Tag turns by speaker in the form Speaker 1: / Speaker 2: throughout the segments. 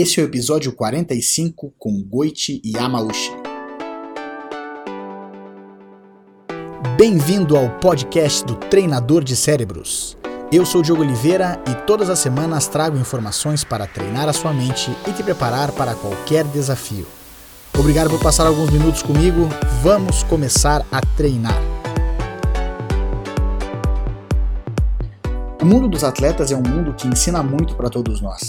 Speaker 1: Esse é o episódio 45 com Goichi Yamauchi. Bem-vindo ao podcast do Treinador de Cérebros. Eu sou Diogo Oliveira e todas as semanas trago informações para treinar a sua mente e te preparar para qualquer desafio. Obrigado por passar alguns minutos comigo. Vamos começar a treinar. O mundo dos atletas é um mundo que ensina muito para todos nós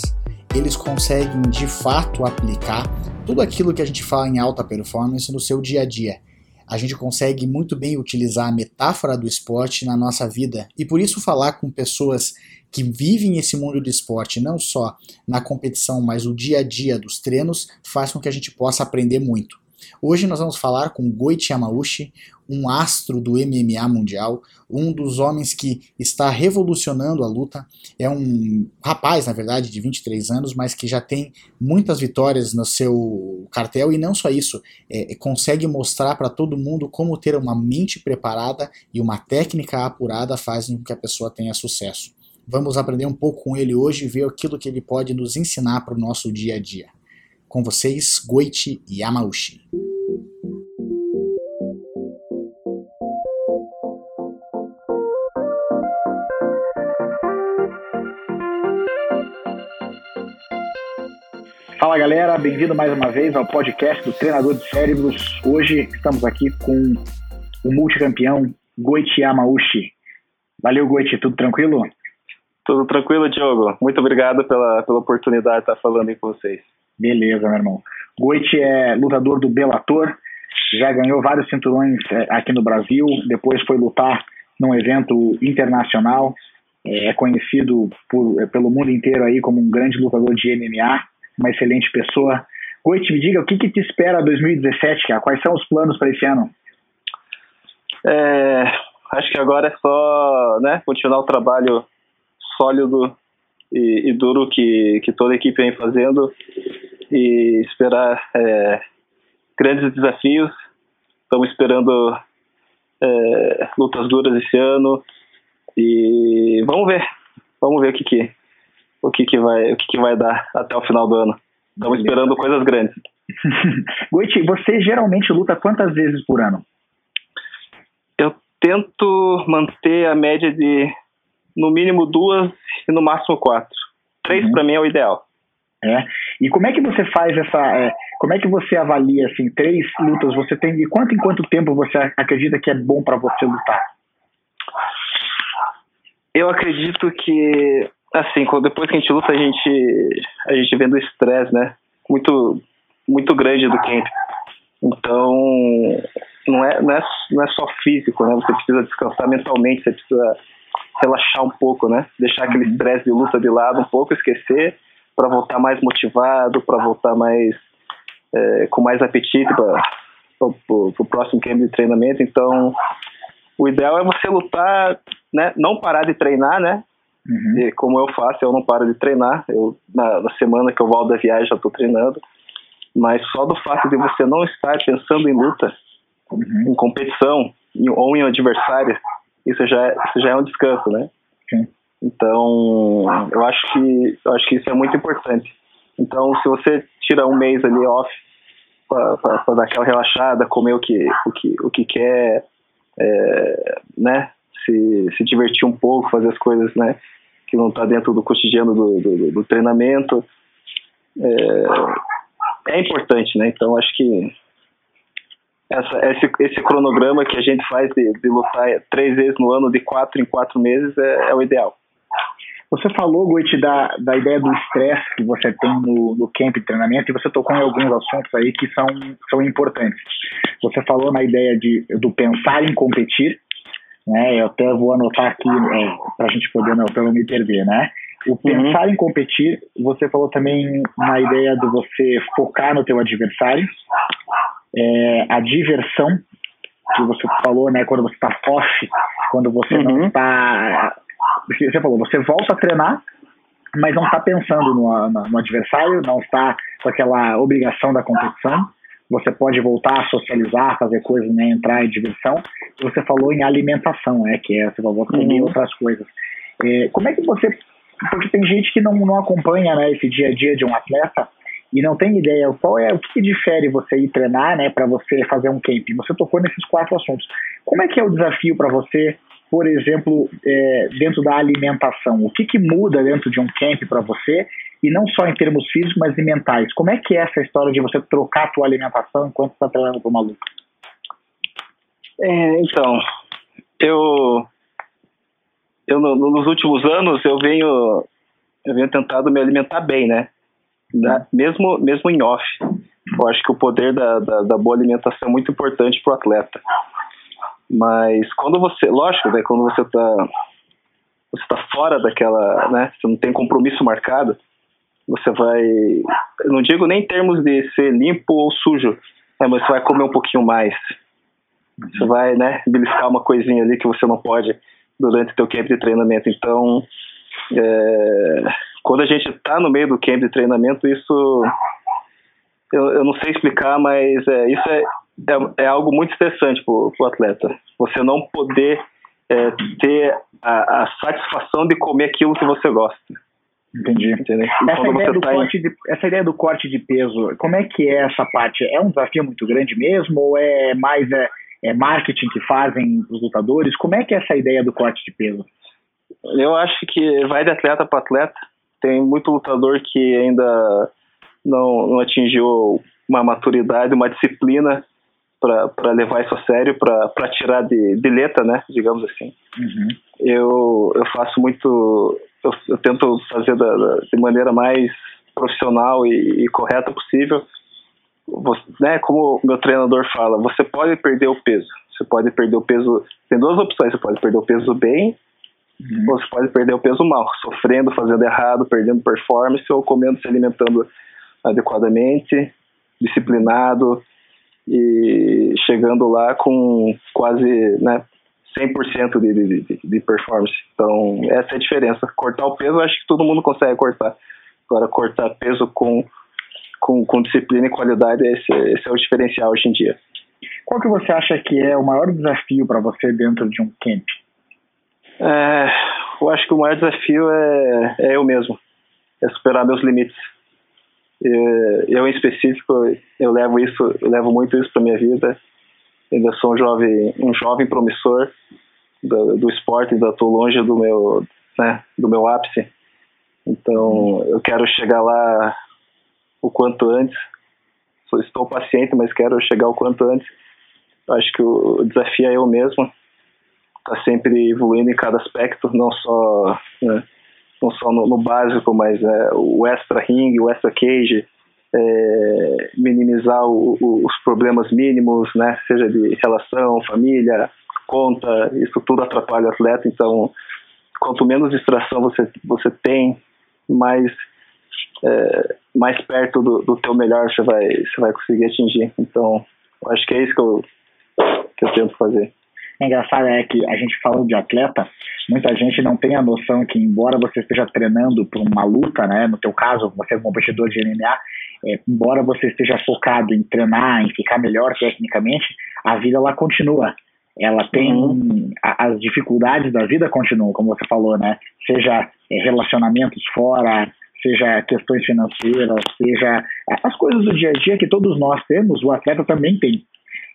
Speaker 1: eles conseguem de fato aplicar tudo aquilo que a gente fala em alta performance no seu dia a dia. A gente consegue muito bem utilizar a metáfora do esporte na nossa vida e por isso falar com pessoas que vivem esse mundo do esporte, não só na competição, mas o dia a dia dos treinos, faz com que a gente possa aprender muito. Hoje nós vamos falar com Goichi Yamauchi, um astro do MMA mundial, um dos homens que está revolucionando a luta. É um rapaz, na verdade, de 23 anos, mas que já tem muitas vitórias no seu cartel e não só isso, é, consegue mostrar para todo mundo como ter uma mente preparada e uma técnica apurada fazem com que a pessoa tenha sucesso. Vamos aprender um pouco com ele hoje e ver aquilo que ele pode nos ensinar para o nosso dia a dia. Com vocês, Goichi Yamauchi. Fala galera, bem-vindo mais uma vez ao podcast do Treinador de Cérebros. Hoje estamos aqui com o multicampeão Goichi Yamauchi. Valeu, Goichi, tudo tranquilo?
Speaker 2: Tudo tranquilo, Diogo. Muito obrigado pela, pela oportunidade de estar falando aí com vocês.
Speaker 1: Beleza, meu irmão. Goiti é lutador do Bellator, já ganhou vários cinturões é, aqui no Brasil, depois foi lutar num evento internacional, é, é conhecido por, é, pelo mundo inteiro aí como um grande lutador de MMA, uma excelente pessoa. Goiti, me diga, o que, que te espera 2017, cara? Quais são os planos para esse ano?
Speaker 2: É, acho que agora é só né, continuar o trabalho sólido e, e, duro que, que toda a equipe vem fazendo e esperar é, grandes desafios. Estamos esperando é, lutas duras esse ano e vamos ver, vamos ver o que que o que que vai o que que vai dar até o final do ano. Estamos esperando coisas grandes.
Speaker 1: Goiti, você geralmente luta quantas vezes por ano?
Speaker 2: Eu tento manter a média de no mínimo duas e no máximo quatro. Três uhum. para mim é o ideal.
Speaker 1: É. E como é que você faz essa. É, como é que você avalia assim, três lutas você tem e quanto em quanto tempo você acredita que é bom para você lutar?
Speaker 2: Eu acredito que assim, depois que a gente luta, a gente a gente vê do estresse, né? Muito muito grande do camp. Então, não é, não é, não é só físico, né? Você precisa descansar mentalmente, você precisa relaxar um pouco, né? Deixar aquele uhum. estresse de luta de lado um pouco, esquecer para voltar mais motivado, para voltar mais é, com mais apetite para o próximo camp de treinamento. Então, o ideal é você lutar, né? Não parar de treinar, né? Uhum. E como eu faço, eu não paro de treinar. Eu na, na semana que eu volto da viagem já estou treinando. Mas só do fato de você não estar pensando em luta, uhum. em competição em, ou em adversário, isso já, é, isso já é um descanso, né? Sim. Então, eu acho que eu acho que isso é muito importante. Então, se você tira um mês ali off para dar aquela relaxada, comer o que o que o que quer, é, né? Se, se divertir um pouco, fazer as coisas, né? Que não está dentro do cotidiano do, do, do treinamento, é, é importante, né? Então, acho que essa, esse, esse cronograma que a gente faz de, de lutar três vezes no ano, de quatro em quatro meses, é, é o ideal.
Speaker 1: Você falou, Goiti, da, da ideia do estresse que você tem no, no camp de treinamento e você tocou em alguns assuntos aí que são, são importantes. Você falou na ideia de, do pensar em competir, né? Eu até vou anotar aqui é, para a gente poder não, não me perder, né? O uhum. pensar uhum. em competir, você falou também na ideia de você focar no teu adversário, é, a diversão que você falou, né? Quando você está off, quando você uhum. não está você falou, você volta a treinar, mas não está pensando no, no, no, adversário, não está com aquela obrigação da competição. Você pode voltar a socializar, fazer coisas, né, entrar em diversão. Você falou em alimentação, né, que é você vai voltar comer uhum. outras coisas. É, como é que você porque tem gente que não, não acompanha né, esse dia a dia de um atleta.
Speaker 3: e não tem ideia qual é o que, difere você ir treinar, né, para você fazer um camping. Você tocou nesses quatro assuntos. Como é que é o desafio para você, por exemplo, é, dentro da alimentação? O que, que muda dentro de um camp para você? E não só em termos físicos, mas e mentais. Como é que é essa história de você trocar a tua alimentação enquanto está treinando para uma luta?
Speaker 2: É, então, eu, eu no, nos últimos anos eu venho eu venho tentado me alimentar bem, né? Da, mesmo mesmo em off. Eu acho que o poder da, da, da boa alimentação é muito importante para o atleta. Mas quando você, lógico, né, quando você está você tá fora daquela, né, você não tem compromisso marcado, você vai, não digo nem em termos de ser limpo ou sujo, né, mas você vai comer um pouquinho mais. Você vai, né, beliscar uma coisinha ali que você não pode durante o teu camp de treinamento. Então, é, quando a gente está no meio do camp de treinamento, isso eu, eu não sei explicar, mas é, isso é, é, é, algo muito estressante para o atleta. Você não poder é, ter a, a, satisfação de comer aquilo que você gosta.
Speaker 3: Entendi. Essa ideia, tá em... de, essa ideia, do corte de peso, como é que é essa parte? É um desafio muito grande mesmo ou é mais é, é marketing que fazem os lutadores? Como é que é essa ideia do corte de peso?
Speaker 2: Eu acho que vai de atleta para atleta. Tem muito lutador que ainda não, não atingiu uma maturidade, uma disciplina para levar isso a sério, para tirar de, de letra, né, digamos assim. Uhum. Eu, eu faço muito, eu, eu tento fazer da, da, de maneira mais profissional e, e correta possível. Você, né, como o meu treinador fala, você pode perder o peso. Você pode perder o peso. Tem duas opções: você pode perder o peso bem, uhum. ou você pode perder o peso mal, sofrendo, fazendo errado, perdendo performance, ou comendo, se alimentando adequadamente, disciplinado e chegando lá com quase né, 100% de, de, de performance. Então, essa é a diferença. Cortar o peso, acho que todo mundo consegue cortar. Agora, cortar peso com, com, com disciplina e qualidade, esse, esse é o diferencial hoje em dia.
Speaker 3: Qual que você acha que é o maior desafio para você dentro de um camp?
Speaker 2: É, eu acho que o maior desafio é, é eu mesmo. É superar meus limites. Eu, em específico, eu levo isso, eu levo muito isso para minha vida. Ainda sou um jovem, um jovem promissor do, do esporte, ainda estou longe do meu, né, do meu ápice. Então, eu quero chegar lá o quanto antes. Estou paciente, mas quero chegar o quanto antes. Acho que o desafio é eu mesmo, tá sempre evoluindo em cada aspecto, não só né, não só no, no básico, mas é, o extra ring, o extra cage, é, minimizar o, o, os problemas mínimos, né, seja de relação, família, conta, isso tudo atrapalha o atleta, então quanto menos distração você, você tem, mais, é, mais perto do, do teu melhor você vai, você vai conseguir atingir. Então, acho que é isso que eu, que eu tento fazer.
Speaker 3: É engraçado é que a gente falando de atleta, muita gente não tem a noção que embora você esteja treinando para uma luta, né, no teu caso, você é um competidor de MMA, é, embora você esteja focado em treinar, em ficar melhor tecnicamente, a vida lá continua. Ela tem uhum. as dificuldades da vida continuam, como você falou, né? Seja é, relacionamentos fora, seja questões financeiras, seja as coisas do dia a dia que todos nós temos, o atleta também tem.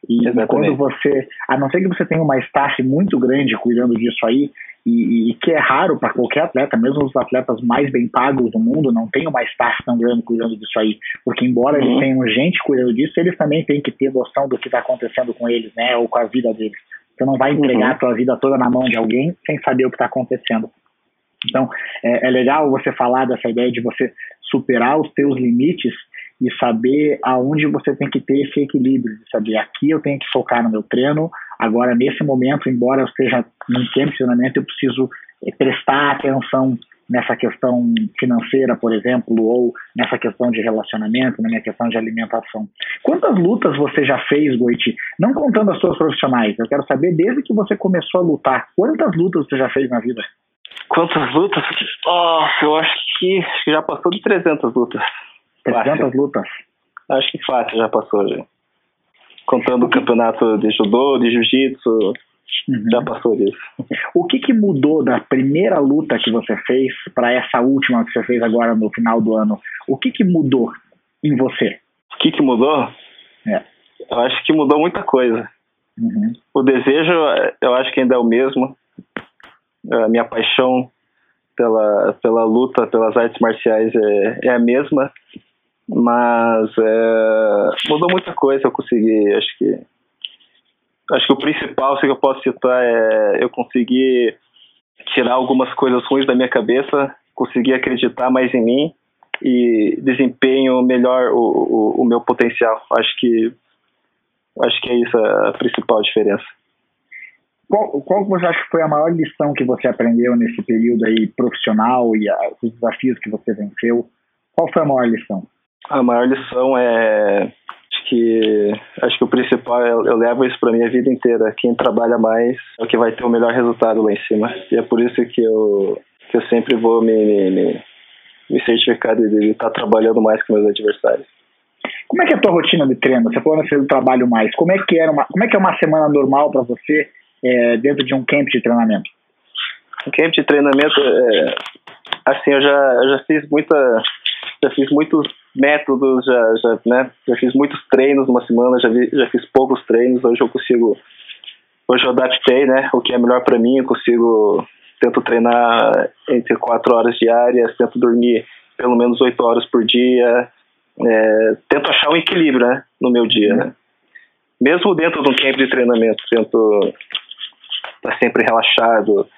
Speaker 3: E Exatamente. quando você, a não ser que você tenha uma staff muito grande cuidando disso aí, e, e que é raro para qualquer atleta, mesmo os atletas mais bem pagos do mundo não têm uma staff tão grande cuidando disso aí, porque embora uhum. eles tenham gente cuidando disso, eles também têm que ter noção do que está acontecendo com eles, né, ou com a vida deles. Você não vai entregar uhum. a tua vida toda na mão de alguém sem saber o que está acontecendo. Então, é, é legal você falar dessa ideia de você superar os teus limites e saber aonde você tem que ter esse equilíbrio, de saber aqui eu tenho que focar no meu treino, agora nesse momento, embora eu esteja num tempo de treinamento, eu preciso eh, prestar atenção nessa questão financeira, por exemplo, ou nessa questão de relacionamento, na minha questão de alimentação. Quantas lutas você já fez, Goiti? Não contando as suas profissionais, eu quero saber desde que você começou a lutar, quantas lutas você já fez na vida?
Speaker 2: Quantas lutas? Oh, eu acho que, acho que já passou de 300 lutas.
Speaker 3: 300 fácil. lutas?
Speaker 2: Acho que fácil já passou, já. Contando o campeonato de judô, de jiu-jitsu, uhum. já passou disso.
Speaker 3: O que, que mudou da primeira luta que você fez para essa última que você fez agora no final do ano? O que, que mudou?
Speaker 1: em você?
Speaker 2: O que, que mudou?
Speaker 1: É.
Speaker 2: Eu acho que mudou muita coisa.
Speaker 1: Uhum.
Speaker 2: O desejo, eu acho que ainda é o mesmo. A minha paixão pela, pela luta, pelas artes marciais é, é a mesma. Mas é, mudou muita coisa. Eu consegui, acho que. Acho que o principal que eu posso citar é eu consegui tirar algumas coisas ruins da minha cabeça, conseguir acreditar mais em mim e desempenho melhor o, o, o meu potencial. Acho que acho que é isso a principal diferença.
Speaker 1: Qual, qual você acha que foi a maior lição que você aprendeu nesse período aí profissional e a, os desafios que você venceu? Qual foi a maior lição?
Speaker 2: A maior lição é acho que acho que o principal eu, eu levo isso para minha vida inteira. Quem trabalha mais é o que vai ter o melhor resultado lá em cima. E é por isso que eu que eu sempre vou me, me, me certificar de estar trabalhando mais com meus adversários.
Speaker 1: Como é que é a tua rotina de treino? Você falou no trabalho mais. Como é que era uma, como é que é uma semana normal para você é, dentro de um camp de treinamento?
Speaker 2: Um camp de treinamento, é, assim, eu já, eu já fiz muita, já fiz muitos métodos, já, já, né, já fiz muitos treinos numa semana, já, vi, já fiz poucos treinos. Hoje eu consigo, hoje eu adaptei, né, o que é melhor para mim. Eu consigo tento treinar entre quatro horas diárias, tento dormir pelo menos oito horas por dia, é, tento achar um equilíbrio né, no meu dia. Né? Mesmo dentro de um camp de treinamento, tento estar tá sempre relaxado,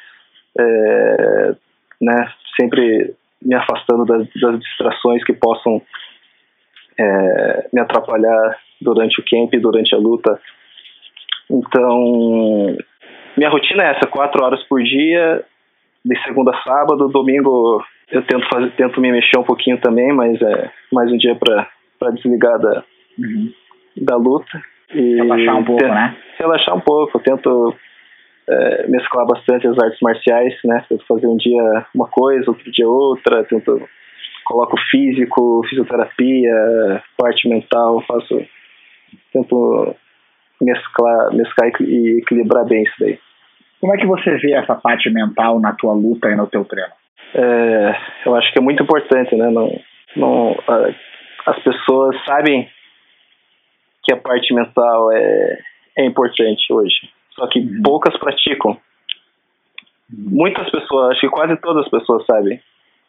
Speaker 2: é, né, sempre me afastando das, das distrações que possam é, me atrapalhar durante o camp, durante a luta. Então, minha rotina é essa, quatro horas por dia, de segunda a sábado, domingo eu tento fazer, tento me mexer um pouquinho também, mas é mais um dia para desligar da,
Speaker 1: uhum.
Speaker 2: da luta.
Speaker 1: E relaxar um pouco,
Speaker 2: tento,
Speaker 1: né?
Speaker 2: Relaxar um pouco, tento é, mesclar bastante as artes marciais, né? Tento fazer um dia uma coisa, outro dia outra, tento coloco físico, fisioterapia, parte mental, faço tento mesclar, mesclar e equilibrar bem isso daí.
Speaker 1: Como é que você vê essa parte mental na tua luta e no teu treino?
Speaker 2: É, eu acho que é muito importante, né? Não, não, as pessoas sabem que a parte mental é, é importante hoje, só que uhum. poucas praticam. Muitas pessoas, acho que quase todas as pessoas sabem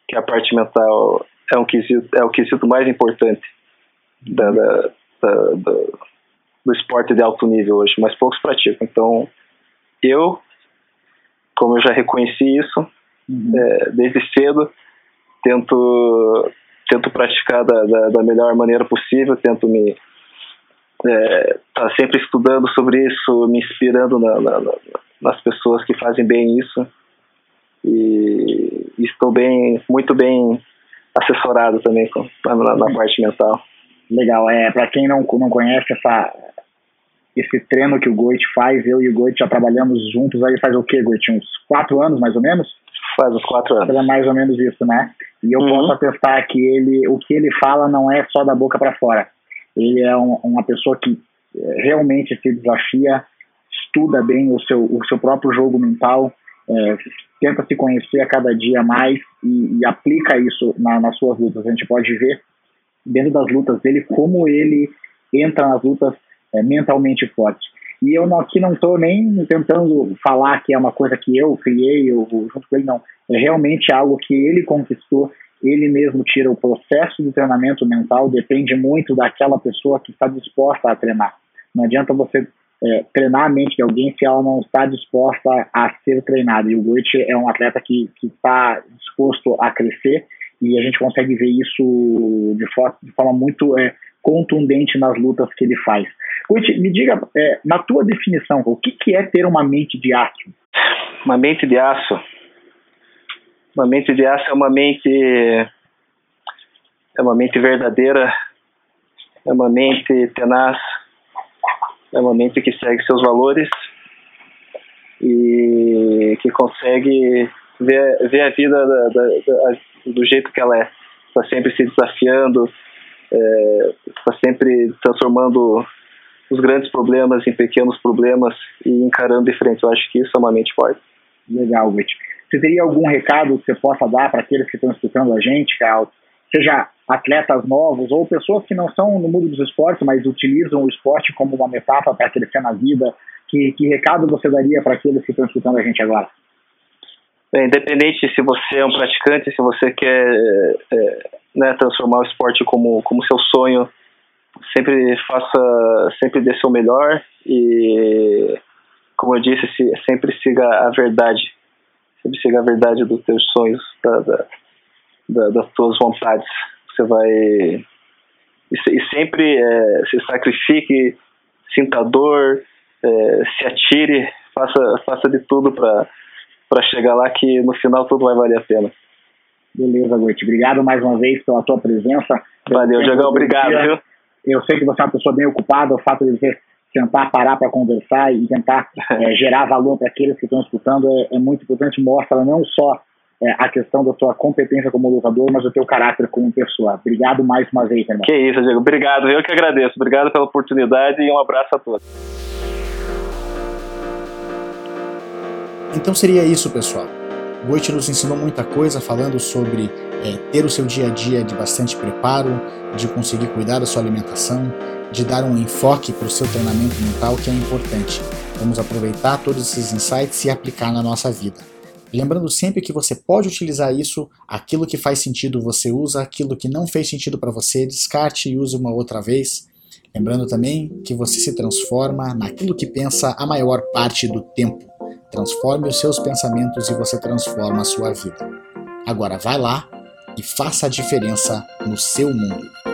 Speaker 2: que a parte mental é um quesito, é o quesito mais importante da, da, da, da do esporte de alto nível hoje, mas poucos praticam. Então, eu como eu já reconheci isso uhum. é, desde cedo, tento tento praticar da, da, da, melhor maneira possível, tento me é, tá sempre estudando sobre isso, me inspirando na, na, nas pessoas que fazem bem isso e estou bem muito bem assessorado também com, na, na parte mental.
Speaker 1: Legal, é para quem não não conhece essa esse treino que o Goit faz, eu e o Goit já trabalhamos juntos aí faz o quê, Goit? Uns quatro anos, mais ou menos?
Speaker 2: Faz uns quatro anos.
Speaker 1: É mais ou menos isso, né? E eu uhum. posso atestar que ele, o que ele fala não é só da boca para fora. Ele é um, uma pessoa que é, realmente se desafia, estuda bem o seu, o seu próprio jogo mental, é, tenta se conhecer a cada dia mais e, e aplica isso na, nas suas lutas. A gente pode ver dentro das lutas dele como ele entra nas lutas é, mentalmente forte. E eu não, aqui não estou nem tentando falar que é uma coisa que eu criei eu, junto com ele, não. É realmente algo que ele conquistou, ele mesmo tira o processo de treinamento mental, depende muito daquela pessoa que está disposta a treinar. Não adianta você é, treinar a mente de alguém se ela não está disposta a ser treinada. E o Goethe é um atleta que está disposto a crescer e a gente consegue ver isso de, forma, de forma muito é, contundente nas lutas que ele faz. Guti, me diga, é, na tua definição, o que, que é ter uma mente de aço?
Speaker 2: Uma mente de aço. Uma mente de aço é uma mente é uma mente verdadeira, é uma mente tenaz, é uma mente que segue seus valores e que consegue ver, ver a vida da, da, da, do jeito que ela é. Está sempre se desafiando, está é, sempre transformando os grandes problemas em pequenos problemas e encarando de frente. Eu acho que isso é uma mente forte.
Speaker 1: Legal, Vitor. Você teria algum recado que você possa dar para aqueles que estão escutando a gente, Carl? Seja atletas novos ou pessoas que não são no mundo dos esportes, mas utilizam o esporte como uma metáfora para crescer na vida? Que, que recado você daria para aqueles que estão escutando a gente agora?
Speaker 2: Bem, independente se você é um praticante, se você quer é, né, transformar o esporte como, como seu sonho, sempre faça, sempre dê seu melhor e, como eu disse, sempre siga a verdade, sempre siga a verdade dos teus sonhos, da, da, da, das tuas vontades. Você vai e, sempre é, se sacrifique, sinta dor, é, se atire, faça, faça de tudo para chegar lá que no final tudo vai valer a pena.
Speaker 1: Beleza, Goiti. Obrigado mais uma vez pela tua presença.
Speaker 2: Valeu, Diogão. Obrigado, viu?
Speaker 1: Eu sei que você é uma pessoa bem ocupada, o fato de você tentar parar para conversar e tentar é, gerar valor para aqueles que estão escutando é, é, muito importante, mostra não só é, a questão da sua competência como lutador, mas o teu caráter como pessoa. Obrigado mais uma vez, irmão.
Speaker 2: Que isso, Diego. Obrigado. Eu que agradeço. Obrigado pela oportunidade e um abraço a todos.
Speaker 1: Então seria isso, pessoal. Goethe nos ensinou muita coisa falando sobre é, ter o seu dia a dia de bastante preparo, de conseguir cuidar da sua alimentação, de dar um enfoque para o seu treinamento mental que é importante. Vamos aproveitar todos esses insights e aplicar na nossa vida. Lembrando sempre que você pode utilizar isso, aquilo que faz sentido você usa, aquilo que não fez sentido para você, descarte e use uma outra vez. Lembrando também que você se transforma naquilo que pensa a maior parte do tempo. Transforme os seus pensamentos e você transforma a sua vida. Agora vai lá e faça a diferença no seu mundo.